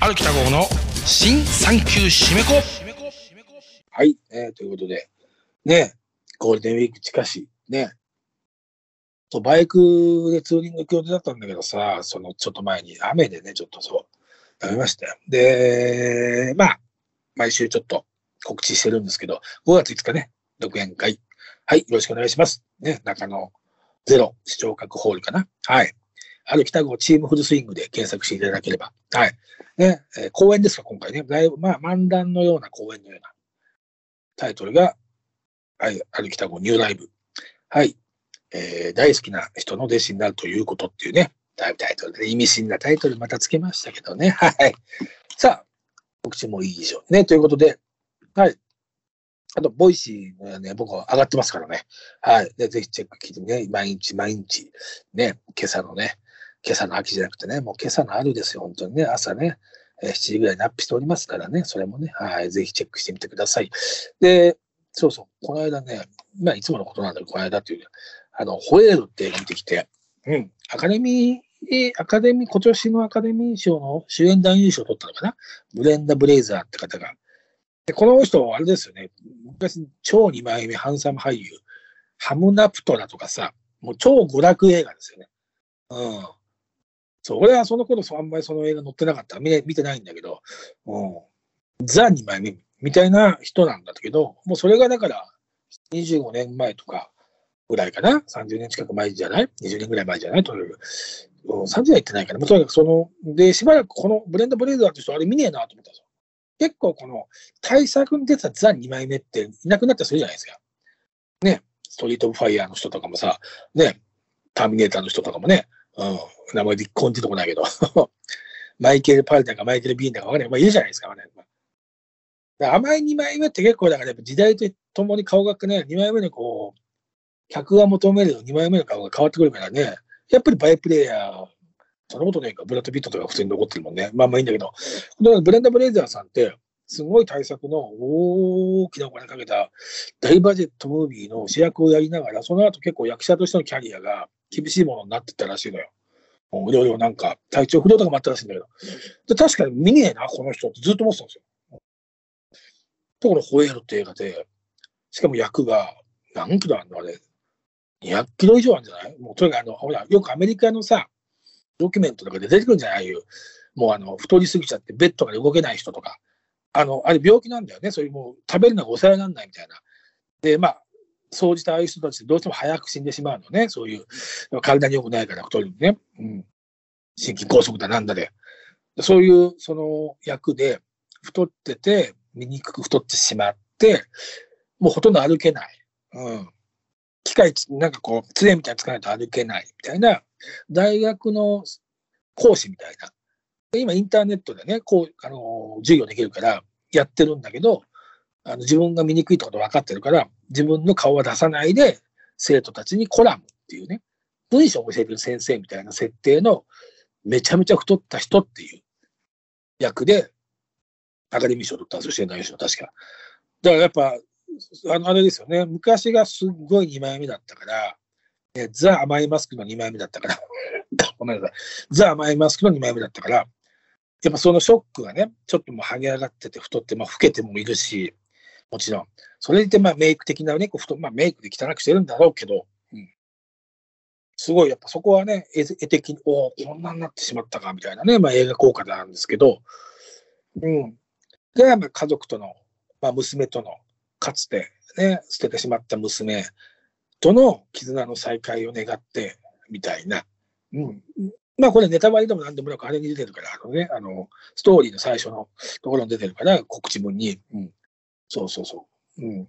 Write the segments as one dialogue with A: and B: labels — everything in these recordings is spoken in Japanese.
A: 歩きた号の新産休締め子
B: はい、えーということで、ね、ゴールデンウィーク近し、ね、そうバイクでツーリング行く予定だったんだけどさ、そのちょっと前に雨でね、ちょっとそう、やめましたよ。で、まあ、毎週ちょっと告知してるんですけど、5月5日ね、独演会。はい、よろしくお願いします。ね、中野ゼロ視聴覚ホールかな。はい。歩きた号チームフルスイングで検索していただければ。はい。ね、えー公演ですか、今回ね。だいぶ、まあ、漫談のような公演のようなタイトルが、はい、歩きた号ニューライブ。はい。えー大好きな人の弟子になるということっていうね、タイタイトルで、意味深なタイトルまたつけましたけどね。はい。さあ、告知もいいでしょうね。ということで、はい。あと、 Voicy がね、僕は上がってますからね。はい。で、ぜひチェック聞いてね、毎日毎日、ね、今朝のね、今朝の秋じゃなくてね、もう今朝の春ですよ、本当にね、朝ね、えー7時ぐらいにアップしておりますからね、それもね、はい、ぜひチェックしてみてください。で、そうそう、この間ね、まあ、いつものことなんだけど、この間っていう、あの、ホエールって映画見てきて、うん、アカデミーアカデミー、今年のアカデミー賞の主演男優賞を取ったのかな？ブレンダ・ブレイザーって方が。で、この人、あれですよね、昔、超二枚目ハンサム俳優、ハムナプトラとかさ、もう超娯楽映画ですよね。うん。そう、俺はその頃あんまりその映画載ってなかった。見見てないんだけど、うん。ザ2枚目みたいな人なんだけど、もうそれがだから25年前とかぐらいかな ?30 年近く前じゃない ?20 年ぐらい前じゃない？とにかく。うん、30年言ってないから、もうとにかくその、で、しばらくこのブレンド・ブレイザーって人、あれ見ねえなと思ったんですよ。結構この対策に出てたザ2枚目っていなくなったりするじゃないですか。ね。ストリート・オブ・ファイヤーの人とかもさ、ね。ターミネーターの人とかもね、うん、名前で一個んってとこないけど、マイケル・パルだかマイケル・ビーンだかわかんない。まあ、いるじゃないですか、ね。だか甘い2枚目って結構だからやっぱ時代とともに顔がね、2枚目のこう、客が求める2枚目の顔が変わってくるからね、やっぱりバイプレイヤー、そんなことないか、ブラッド・ピットとか普通に残ってるもんね。まあまあいいんだけど、ブレンダ・ブレイザーさんって、すごい対策の大きなお金かけた大バジェットムービーの主役をやりながら、その後結構役者としてのキャリアが厳しいものになってったらしいのよ。もういろいろなんか体調不良とかもあったらしいんだけど。で確かに見ねえな、この人ってずっと思ってたんですよ。ところ、ホエールって映画で、しかも役が何キロあるのあれ。200キロ以上あるんじゃない？もうとにかくあの、ほら、よくアメリカのさ、ドキュメントとかで出てくるんじゃない？ああいう、もうあの、太りすぎちゃってベッドから動けない人とか。あの、あれ病気なんだよね。そういうもう食べるのが抑えられないみたいな。で、まあ、そうじたああいう人たちってどうしても早く死んでしまうのね。そういう、体に良くないから太るね。うん。心筋梗塞だなんだで。そういう、その役で、太ってて、醜く太ってしまって、もうほとんど歩けない。うん。機械、なんかこう、杖みたいにつかないと歩けないみたいな、大学の講師みたいな。今、インターネットでね、こう、あの、授業できるからやってるんだけど、あの自分が醜いってこと分かってるから、自分の顔は出さないで、生徒たちにコラムっていうね、文章を教えてる先生みたいな設定の、めちゃめちゃ太った人っていう役で、アカデミー賞を取ったんですよ、主演男優賞、確か。だからやっぱ、あの、あれですよね、昔がすっごい2枚目だったから、ザ・甘いマスクの2枚目だったから、ごめんなさい、ザ・甘いマスクの2枚目だったから、やっぱそのショックがね、ちょっともう剥げ上がってて太って、まあ老けてもいるし、もちろん。それでまあメイク的なね、こう太まあメイクで汚くしてるんだろうけど、うん、すごいやっぱそこはね、絵的に、おお、こんなになってしまったかみたいなね、まあ映画効果なんですけど、うん。で、まあ家族との、まあ娘との、かつてね、捨ててしまった娘との絆の再会を願って、みたいな。うん。まあこれネタバレでも何でもなくあれに出てるから、あのね、あの、ストーリーの最初のところに出てるから、告知文に。うん。そうそうそう。うん。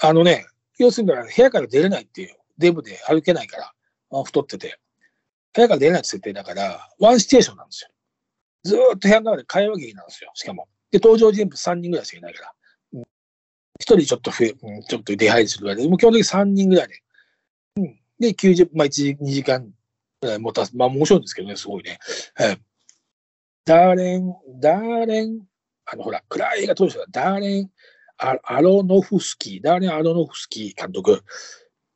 B: あのね、要するに部屋から出れないっていう、デブで歩けないから、あ太ってて、部屋から出れないって設定だから、ワンシチュエーションなんですよ。ずっと部屋の中で会話劇なんですよ、しかも。で、登場人物3人ぐらいしかいないから。うん、1人ちょっと増え、うん、ちょっと出入りするぐらいで、もう基本的に3人ぐらいで。うん。で、90、まあ1、2時間ぐらい持た。まあ面白いんですけどね、すごいね。はい。ダーレン、ダーレン、あの、ほら、暗い映画当初だ、ダーレン、アアロノフスキー、ダーレン・アロノフスキー監督。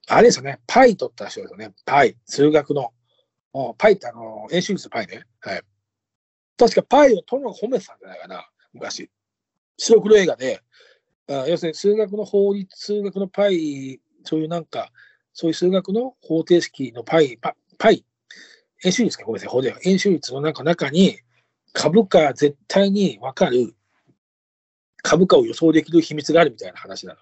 B: あれですよね、パイ取った人ですよね、パイ、数学の。パイってあの、演習率のパイね。はい。確かパイを殿が褒めてたんじゃないかな、昔。白黒映画で、あ要するに数学の法律、数学のパイ、そういうなんか、そういう数学の方程式のパイ、パパイ、演習率か、ごめんなさい、法で演習率のなんか中に、株価絶対に分かる、株価を予想できる秘密があるみたいな話なの。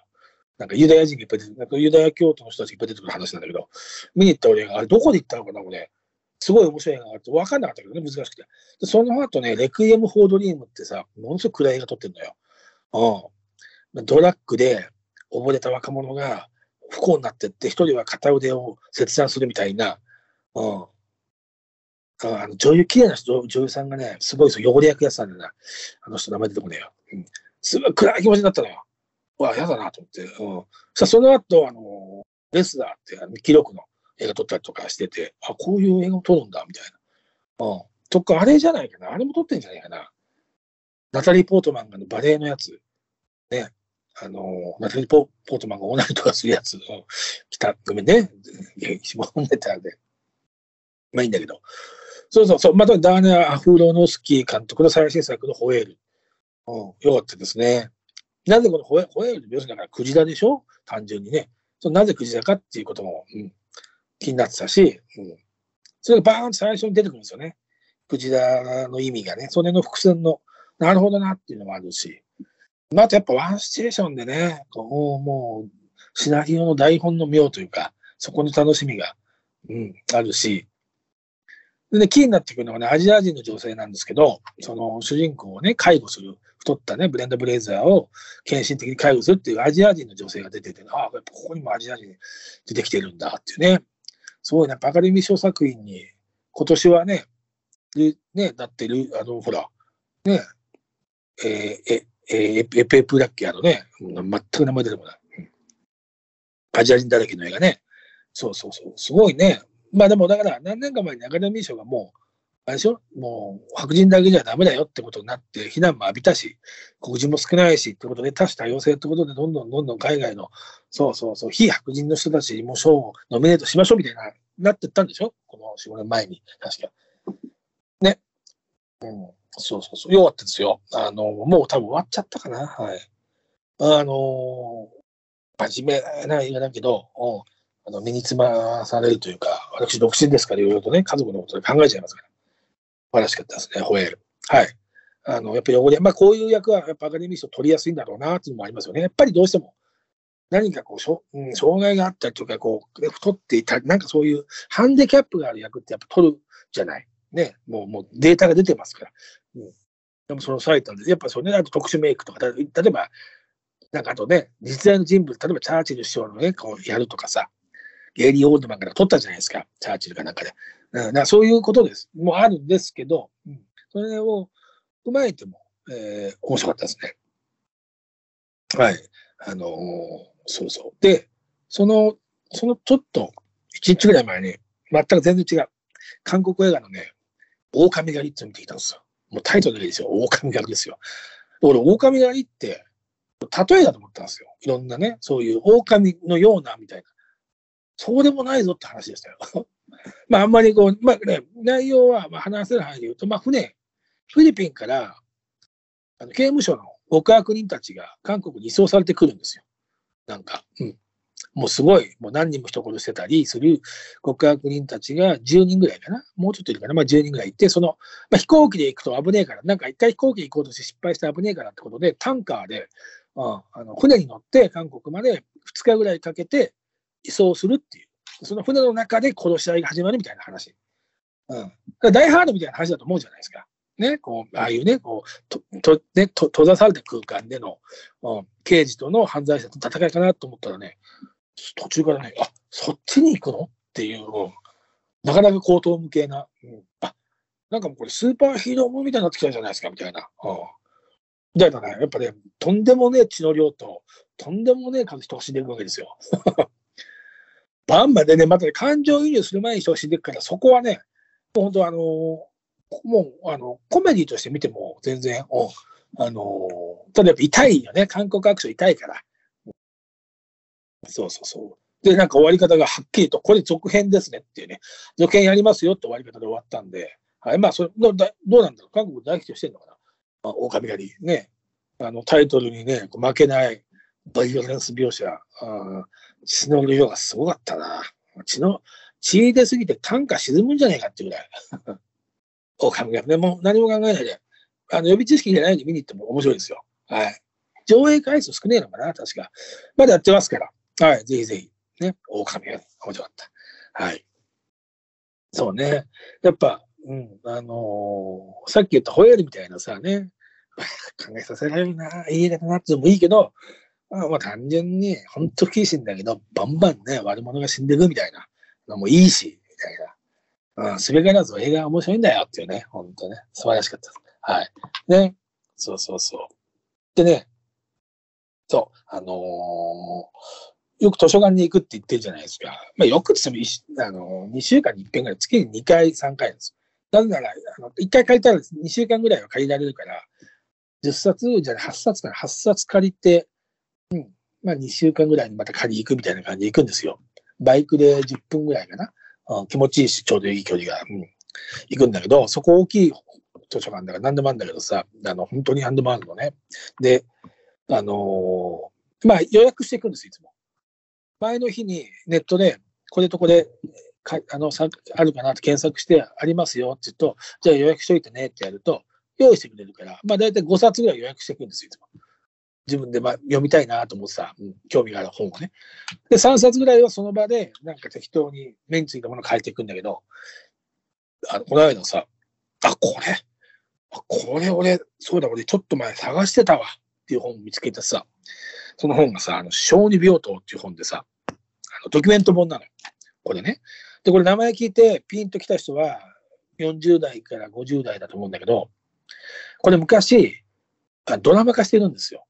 B: なんかユダヤ人がいっぱい出て、なんかユダヤ教徒の人たちがいっぱい出てくる話なんだけど、見に行った俺が、あれどこで行ったのかな、俺。すごい面白い映画があって、分かんなかったけどね、難しくて。でその後ね、レクイエム・フォー・ドリームってさ、ものすごく暗い映画撮ってるのよ。うん。ドラッグで溺れた若者が不幸になってって、一人は片腕を切断するみたいな、うん。あの女優、綺麗な人女優さんがね、すごいそう汚れ役やってたんだな。あの人名前出てこねえよ。うん。すごい暗い気持ちになったのよ。うわ、嫌だなと思って。うん。そしたらその後、あの、レスラーってあの記録の映画撮ったりとかしてて、あ、こういう映画を撮るんだ、みたいな。うん。とか、あれじゃないかな。あれも撮ってんじゃないかな。ナタリー・ポートマンがのバレエのやつ。ね。あの、ナタリー・ポートマンがオナニーとかするやつ。うん、来た。ごめんね。絞んでたんで。まあいいんだけど。そうそうそう。また、ダーネア・アフロノスキー監督の最新作のホエール。うん。よかったですね。なぜこのホエホエール、要するにだからクジラでしょ？単純にね。そのなぜクジラかっていうことも、うん、気になってたし、うん。それがバーンと最初に出てくるんですよね。クジラの意味がね。それの伏線の、なるほどなっていうのもあるし。まあ、あとやっぱワンシチュエーションでね、こうもう、シナリオの台本の妙というか、そこの楽しみが、うん、あるし、でね、キーになってくるのはね、アジア人の女性なんですけど、その主人公をね、介護する、太ったね、ブレンダ・ブレイザーを献身的に介護するっていうアジア人の女性が出てて、ああ、やっぱここにもアジア人出てきてるんだっていうね。すごいね、アカデミー賞作品に、今年はね、ね、だってる、あの、ほら、ね、えー、え、えー、エペプだっけあのね、全く名前出てこない。アジア人だらけの映画ね。そうそうそう。すごいね。まあでもだから何年か前にアカデミー賞がもう、あれでしょもう白人だけじゃダメだよってことになって非難も浴びたし、黒人も少ないしってことで多種多様性ってことでどんどんどんどん海外の、そうそうそう、非白人の人たちにも賞をノミネートしましょうみたいな、なってったんでしょ？この4、5年前に。確か。ね。うん。そうそうそう。よかったですよ。あの、もう多分終わっちゃったかな。はい。あの、真面目な映画だけど、あの身につまされるというか、私独身ですから、いろいろとね、家族のことで考えちゃいますから。素晴らしかったですね、ホエール。はい。あの、やっぱり汚れ、まあこういう役はやっぱアカデミー賞取りやすいんだろうなっていうのもありますよね。やっぱりどうしても、何かこう、しょうん、障害があったりとか、こう、太っていた、なんかそういうハンディキャップがある役ってやっぱ取るじゃない。ね。もう、もうデータが出てますから。うん。でもそのサイトで、やっぱそうね、あと特殊メイクとか、例えば、なんかあとね、実在の人物、例えばチャーチル首相のね、こうやるとかさ、ゲイリー・オールドマンから取ったじゃないですか、チャーチルかなんかで。うん、だそういうことです。もうあるんですけど、うん、それを踏まえても、えー、面白かったですね。はい。あのーそうそう。で、その、そのちょっと、一日ぐらい前に、全く全然違う。韓国映画のね、狼狩りって見てきたんですよ。もうタイトルがいいですよ。狼狩りですよ。俺、狼狩りって、例えだと思ったんですよ。いろんなね、そういう狼のような、みたいな。そうでもないぞって話でしたよ。まあ、あんまりこう、まあね、内容はまあ話せる範囲で言うと、まあ、船、フィリピンから、あの刑務所の極悪人たちが韓国に移送されてくるんですよ。なんか、うん。もうすごい、もう何人も人殺してたりする極悪人たちが10人ぐらいかな。もうちょっといるかな。まあ10人ぐらいいて、その、まあ、飛行機で行くと危ねえから、なんか一回飛行機行こうとして失敗して危ねえからってことで、タンカーで、うん、あの船に乗って韓国まで2日ぐらいかけて移送するっていう。その船の中で殺し合いが始まるみたいな話。うん。だダイハードみたいな話だと思うじゃないですか。ね、こう、ああいうね、こう、と、と、ね、と閉ざされた空間での、うん、刑事との犯罪者との戦いかなと思ったらね、途中からね、あ、そっちに行くのっていう、なかなか高等無形な、うん、あ、なんかもうこれスーパーヒーローもみたいになってきたじゃないですか、みたいな。うん。みたいなね、やっぱね、とんでもねえ血の量と、とんでもねえ数人が死んでいくわけですよ。バンバンでね、またね、感情移入する前に人が死んでいくから、そこはね、もう本当あのもう、あの、コメディとして見ても全然、おあのただやっぱ痛いよね。韓国アクション痛いから。そうそうそう。で、なんか終わり方がはっきりと、これ続編ですねっていうね、続編やりますよって終わり方で終わったんで、はい、まあ、それどうどうなんだろう、韓国大ヒットしてんのかな、まあ、狼狩り、ね、あのタイトルにね、負けないバイオレンス描写、あ血の量がすごかったな。血の、血入れすぎて単価沈むんじゃないかっていうぐらい。狼狩りね、も何も考えないで、あの予備知識じゃないで見に行っても面白いですよ。はい。上映回数少ねえのかな、確か。まだやってますから。はい、ぜひぜひ。ね、狼狩り、面白かった。はい。そうね。やっぱ、うん、あのー、さっき言ったホエールみたいなさね、考えさせられるな、いい映画だなってもいいけど、まあ単純に、本当不謹慎だけど、バンバンね、悪者が死んでるみたいなのもいいし、みたいな。うん、すべからず映画面白いんだよっていうね、本当ね、素晴らしかった。はい。ね。そうそうそう。でね、そう、あのー、よく図書館に行くって言ってるじゃないですか。まあ、よくっても、あのー、2週間に1遍ぐらい、月に2回、3回です。なぜなら、あの1回借りたら2週間ぐらいは借りられるから、10冊じゃない、8冊から8冊借りて、まあ2週間ぐらいにまた借り行くみたいな感じで行くんですよ。バイクで10分ぐらいかな。うん、気持ちいいし、ちょうどいい距離が、うん、行くんだけど、そこ大きい図書館だから何でもあるんだけどさ、あの、本当に何でもあるのね。で、あのー、まあ予約していくんです、いつも。前の日にネットで、これとこれ、かあのさあるかなって検索して、ありますよって言うと、じゃあ予約しといてねってやると、用意してくれるから、まあ大体5冊ぐらい予約していくんです、いつも。自分でまあ読みたいなと思ってさ、うん、興味がある本をね。で、3冊ぐらいはその場で、なんか適当に目についたものを書いていくんだけど、あの、この間さ、あ、これ、あ、これ俺、そうだ、俺ちょっと前探してたわっていう本を見つけてさ、その本がさ、あの、小児病棟っていう本でさ、あのドキュメント本なのよ。これね。で、これ名前聞いてピンときた人は40代から50代だと思うんだけど、これ昔、ドラマ化してるんですよ。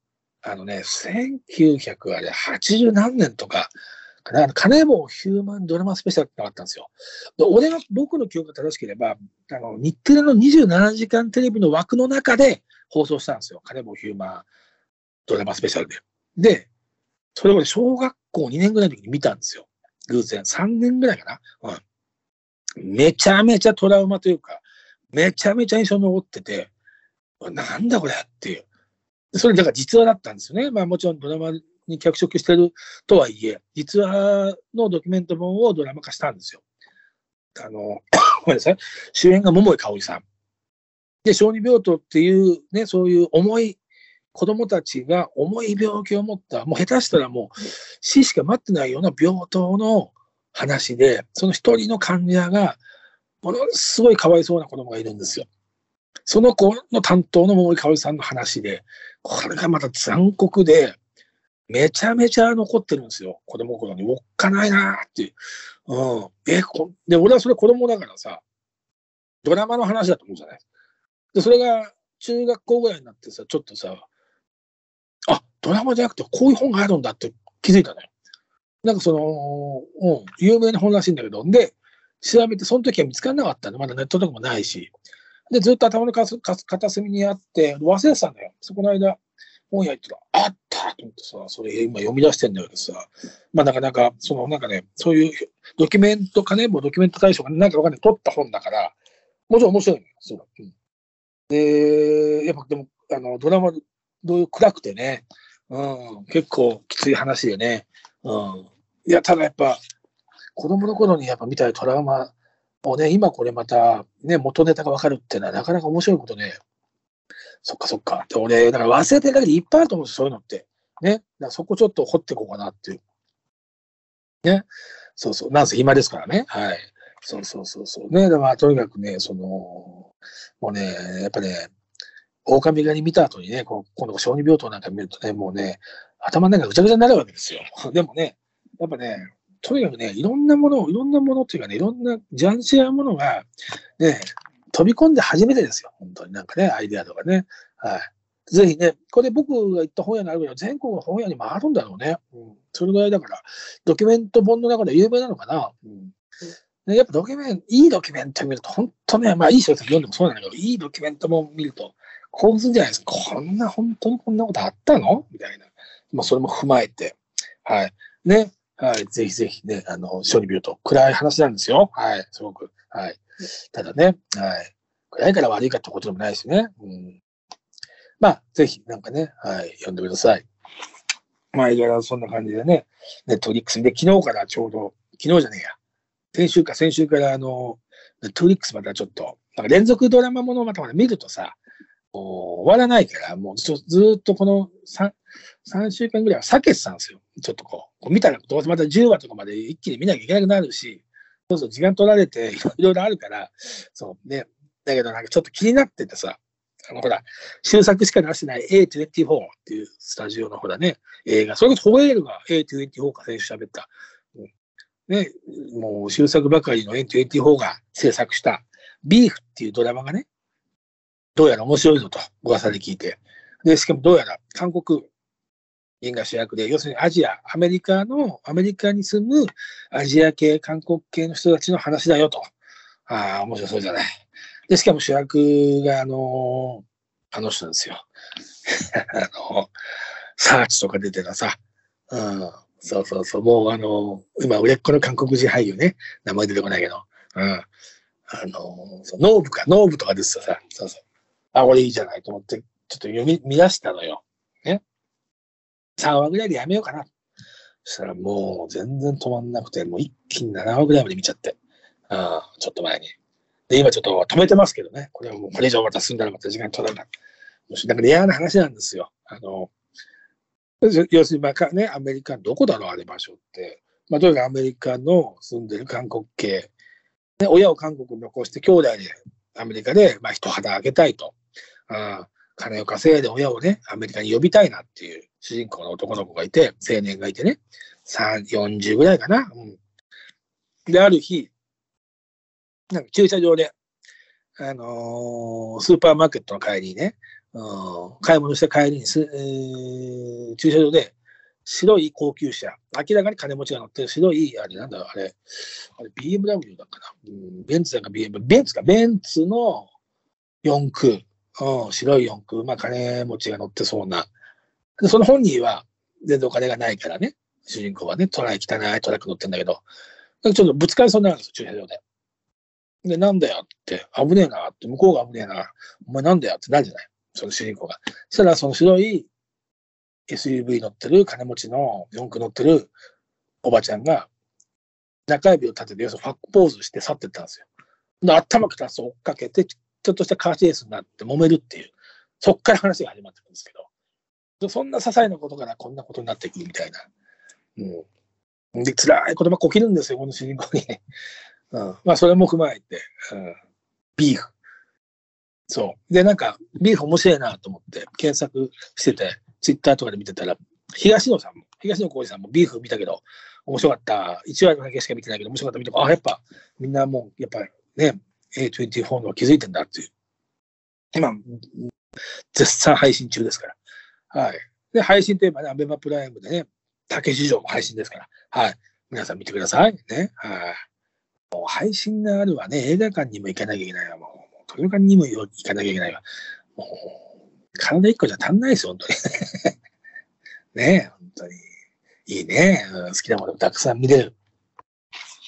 B: あのね、1980何年とか、金棒ヒューマンドラマスペシャルってのがあったんですよ。で俺が、僕の記憶が正しければ、あの、日テレの27時間テレビの枠の中で放送したんですよ。金棒ヒューマンドラマスペシャルで。で、それを小学校2年ぐらいの時に見たんですよ。偶然。3年ぐらいかな。うん。めちゃめちゃトラウマというか、めちゃめちゃ印象に残ってて、なんだこれっていう。それだから実話だったんですよね。まあもちろんドラマに脚色してるとはいえ、実話のドキュメント本をドラマ化したんですよ。あの、ごめんなさい。主演が桃井かおりさん。で、小児病棟っていうね、そういう重い、子供たちが重い病気を持った、もう下手したらもう死しか待ってないような病棟の話で、その一人の患者が、ものすごいかわいそうな子供がいるんですよ。その子の担当の桃井かおりさんの話で、これがまた残酷で、めちゃめちゃ残ってるんですよ。子供頃に。おっかないなーっていう。うん。え、こで、俺はそれ子供だからさ、ドラマの話だと思うじゃない？で、それが中学校ぐらいになってさ、ちょっとさ、あ、ドラマじゃなくてこういう本があるんだって気づいたね。なんかその、うん、有名な本らしいんだけど、で、調べて、その時は見つからなかったの。まだネットとかもないし。で、ずっと頭の片隅にあって、忘れてたんだよ。そこの間、本屋行ったら、あったと思ってさ、それ今読み出してんだけどさ、まあなかなか、そのなんかね、そういうドキュメント、金もドキュメント大賞がなんかわかんない、取った本だから、もちろん面白いのよ、そう。うん、で、やっぱでも、あの、ドラマ、どういう暗くてね、うん、結構きつい話でね、うん。いや、ただやっぱ、子供の頃にやっぱ見たいトラウマをね、今これまた、ね、元ネタがわかるっていうのはなかなか面白いことで、そっかそっか。で、俺、だから忘れてるだけでいっぱいあると思うんですよ、そういうのって。ね。だからそこちょっと掘っていこうかなっていう。ね。そうそう。なんせ暇ですからね。はい。そうそうそうそう。ね。だからとにかくね、その、もうね、やっぱね、狼狩り見た後にね、こう今度小児病棟なんか見るとね、もうね、頭の中ぐちゃぐちゃになるわけですよ。でもね、やっぱね、とにかくね、いろんなものを、いろんなものっていうかね、いろんなジャンシアものが、ね、飛び込んで初めてですよ。本当になんかね、アイデアとかね。はい。ぜひね、これ僕が行った本屋にあるけど、全国の本屋にもあるんだろうね。うん。それぐらいだから、ドキュメント本の中で有名なのかな。うん。ね、やっぱドキュメント、いいドキュメント見ると、本当ね、まあいい小説読んでもそうなんだけど、いいドキュメントも見ると、興奮するじゃないですか。こんな、本当にこんなことあったの？みたいな。まあそれも踏まえて。はい。ね。はい、ぜひぜひね、あの、書に見ると暗い話なんですよ。はい、すごく。はい。ただね、はい。暗いから悪いかってことでもないですね。うん。まあ、ぜひ、なんかね、はい、読んでください。まあ、いろいろそんな感じでね、ネットフリックスで、昨日からちょうど、昨日じゃねえや。先週か、先週から、あの、ネットフリックスまたちょっと、なんか連続ドラマものをまたまた見るとさ、終わらないから、もうずっとこの3、3週間ぐらいは避けてたんですよ。ちょっとこう見たらどうせまた10話とかまで一気に見なきゃいけなくなるし、そうそう、時間取られて いろいろあるから、そうね。だけどなんかちょっと気になっててさ、あのほら、終作しか出してない A24 っていうスタジオのほらね、映画、それこそホエールが A24 か先週喋った。うんね、もう終作ばかりの A24 が制作したビーフっていうドラマがね、どうやら面白いぞと噂で聞いて。で、しかもどうやら韓国人が主役で、要するにアジア、アメリカの、アメリカに住むアジア系、韓国系の人たちの話だよと。ああ、面白そうじゃない。で、しかも主役が、あのあの人ですよ。あの、サーチとか出てたさ。うん。そうそうそう。もうあの今売れっ子の韓国人俳優ね。名前出てこないけど。うん。あのそうノープか、ノープとか出てたさ。そうそう。あ、これいいじゃないと思って、ちょっと読み、見出したのよ。3話ぐらいでやめようかな。そしたらもう全然止まんなくて、もう一気に7話ぐらいまで見ちゃって。ああ、ちょっと前に。で、今ちょっと止めてますけどね。これはもうこれ以上また進んだらまた時間取らない。もしなんかレアな話なんですよ。あの、要するに、まあね、アメリカ、どこだろう、あれ場所って。まあ、とにかくアメリカの住んでる韓国系。ね、親を韓国に残して、兄弟でアメリカで、まあ、一肌あげたいと。ああ金を稼いで親をね、アメリカに呼びたいなっていう主人公の男の子がいて、青年がいてね、40ぐらいかな。うん、で、ある日、なんか駐車場で、あのースーパーマーケットの帰りにね、うん、買い物した帰りにす、えー駐車場で白い高級車、明らかに金持ちが乗ってる白い、あれなんだろう、あれ、あれ BMW だかな、うん、ベンツだか BMW、ベンツか、ベンツの四駆、うん、白い四駆、まあ金持ちが乗ってそうな。でその本人は全然お金がないからね、主人公はね、トライ汚いトラック乗ってんだけど、ちょっとぶつかりそうになるんですよ、駐車場で。で、なんだよって、危ねえなって、向こうが危ねえな、お前なんだよってなるじゃない、その主人公が。そしたら、その白い SUV 乗ってる。金持ちの四駆乗ってる。おばちゃんが、中指を立てて、要するにファックポーズして去ってったんですよ。で、頭くたつ追っかけて、ちょっとしたカーチェイスになって揉めるっていう、そっから話が始まってるんですけど、そんな些細なことからこんなことになっていくみたいな。うん。で、辛い言葉こきるんですよ、この主人公に。うん。まあ、それも踏まえて、うん。ビーフ。そう。で、なんか、ビーフ面白いなと思って検索してて、ツイッターとかで見てたら、東野さんも、東野幸治さんもビーフ見たけど、面白かった。1話だけしか見てないけど、面白かった見て、あ、やっぱ、みんなもう、やっぱね、A24 の気づいてんだっていう。今、絶賛配信中ですから。はい。で、配信といえばね、アベマプライムでね、竹市場も配信ですから。はい。皆さん見てください。ね。はい。もう配信があるわね、映画館にも行かなきゃいけないわ。もう、図書館にも行かなきゃいけないわ。もう、体一個じゃ足んないですよ、本当に。ね、本当に。いいね。うん好きなものたくさん見れる。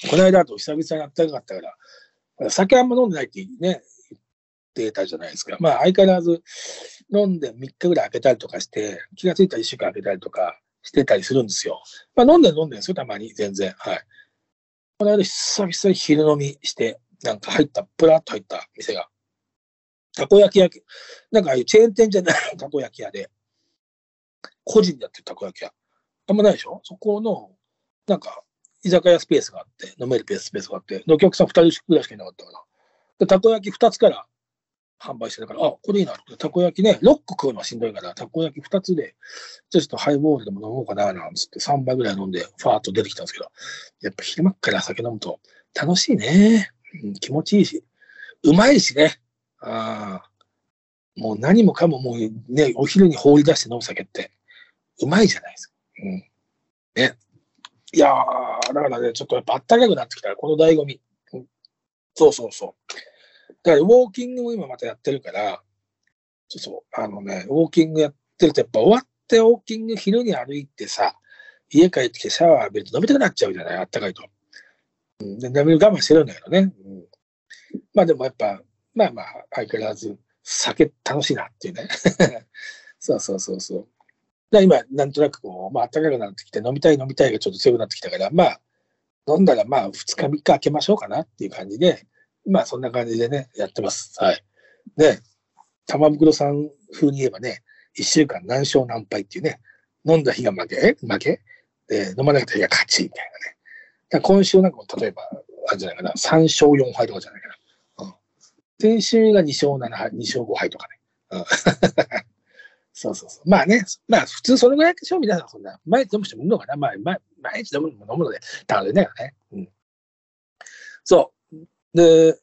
B: この間だと久々に暖かかったから、酒あんま飲んでないってね、ってたじゃないですか。まあ相変わらず飲んで3日ぐらい開けたりとかして、気がついたら1週間開けたりとかしてたりするんですよ。まあ飲んで飲んでるんですよ、たまに、全然。はい。この間久々に昼飲みして、なんか入った、プラッと入った店が、たこ焼き屋、なんかああいうチェーン店じゃないたこ焼き屋で、個人でやってるたこ焼き屋。あんまないでしょ？そこの、なんか、居酒屋スペースがあって、飲めるスペースがあって、お客さん2人ぐらいしかいなかったから。たこ焼き2つから販売してたから、あ、これいいなって。たこ焼きね、6個食うのはしんどいから、たこ焼き2つで、じゃあちょっとハイボールでも飲もうかな、なんつって3杯ぐらい飲んで、ファーっと出てきたんですけど、やっぱ昼間から酒飲むと楽しいね。うん、気持ちいいし、うまいしね。ああ。もう何もかももうね、お昼に放り出して飲む酒って、うまいじゃないですか。うん。ね。いやー、だからね、ちょっとやっぱあったかくなってきたら、この醍醐味。うんそうそうそう。だから、ウォーキングも今またやってるから、そうそう、あのね、ウォーキングやってると、やっぱ終わってウォーキング昼に歩いてさ、家帰ってきてシャワー浴びると飲みたくなっちゃうじゃない、あったかいと。うん、で、飲み我慢してるんだけどね。うん、まあでもやっぱ、まあまあ、相変わらず酒楽しいなっていうね。そうそうそうそう。で今、なんとなくこう、まあ暖かくなってきて、飲みたい飲みたいがちょっと強くなってきたから、まあ、飲んだらまあ2日3日空けましょうかなっていう感じで、まあそんな感じでね、やってます。はい。で、玉袋さん風に言えばね、1週間何勝何敗っていうね、飲んだ日が負け、負け？で、飲まなかった日が勝ちみたいなね。だ今週なんかも例えば、あれじゃないかな、3勝4敗とかじゃないかな。うん。先週が2勝7敗、2勝5敗とかね。うん。そうそうそう。まあね、まあ普通そのぐらいでしょ、皆さんそんな。毎日飲む人もいるのかなまあ、まあ、毎日飲むのも飲むので、だからね。うん。そう。で、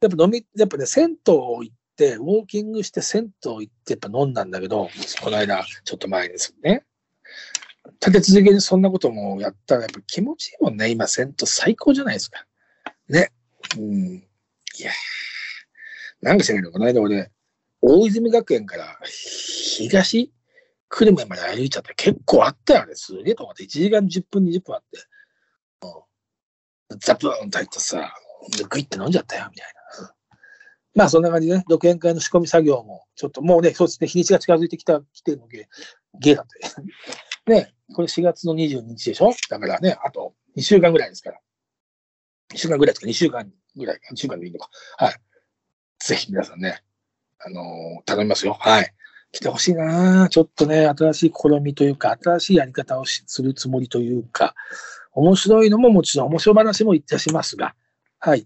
B: やっぱ飲み、やっぱね、銭湯行って、ウォーキングして銭湯行ってやっぱ飲んだんだけど、この間、ちょっと前ですよね。立て続けにそんなこともやったらやっぱ気持ちいいもんね。今、銭湯最高じゃないですか。ね。うん。いやーなんか知らないの、この間俺、大泉学園から東久留米まで歩いちゃった結構あったよね。すげえと思って。1時間10分、20分あって。うん、ザプーンと入ってさ、グイって飲んじゃったよ、みたいな。まあそんな感じでね、独演会の仕込み作業も、ちょっともうね、そうですね、日にちが近づいてきた、来てるので、ゲーだって。ね、これ4月の22日でしょ？だからね、あと2週間ぐらいですから。2週間ぐらいですか、2週間ぐらい、2週間でいいのか。はい。ぜひ皆さんね、あのー頼みますよ。はい。来てほしいなちょっとね、新しい試みというか、新しいやり方をするつもりというか、面白いのももちろん、面白話もいたしますが、はい。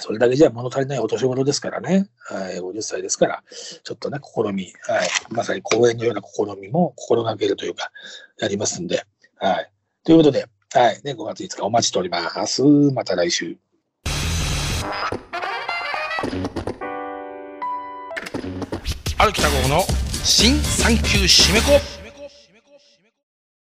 B: それだけじゃ物足りないお年頃ですからね。はい。50歳ですから、ちょっとね、試み、はい。まさに公演のような試みも心がけるというか、やりますんで、はい。ということで、はい。ね、5月5日お待ちしております。また来週。
A: 歩きた号の新産休締め子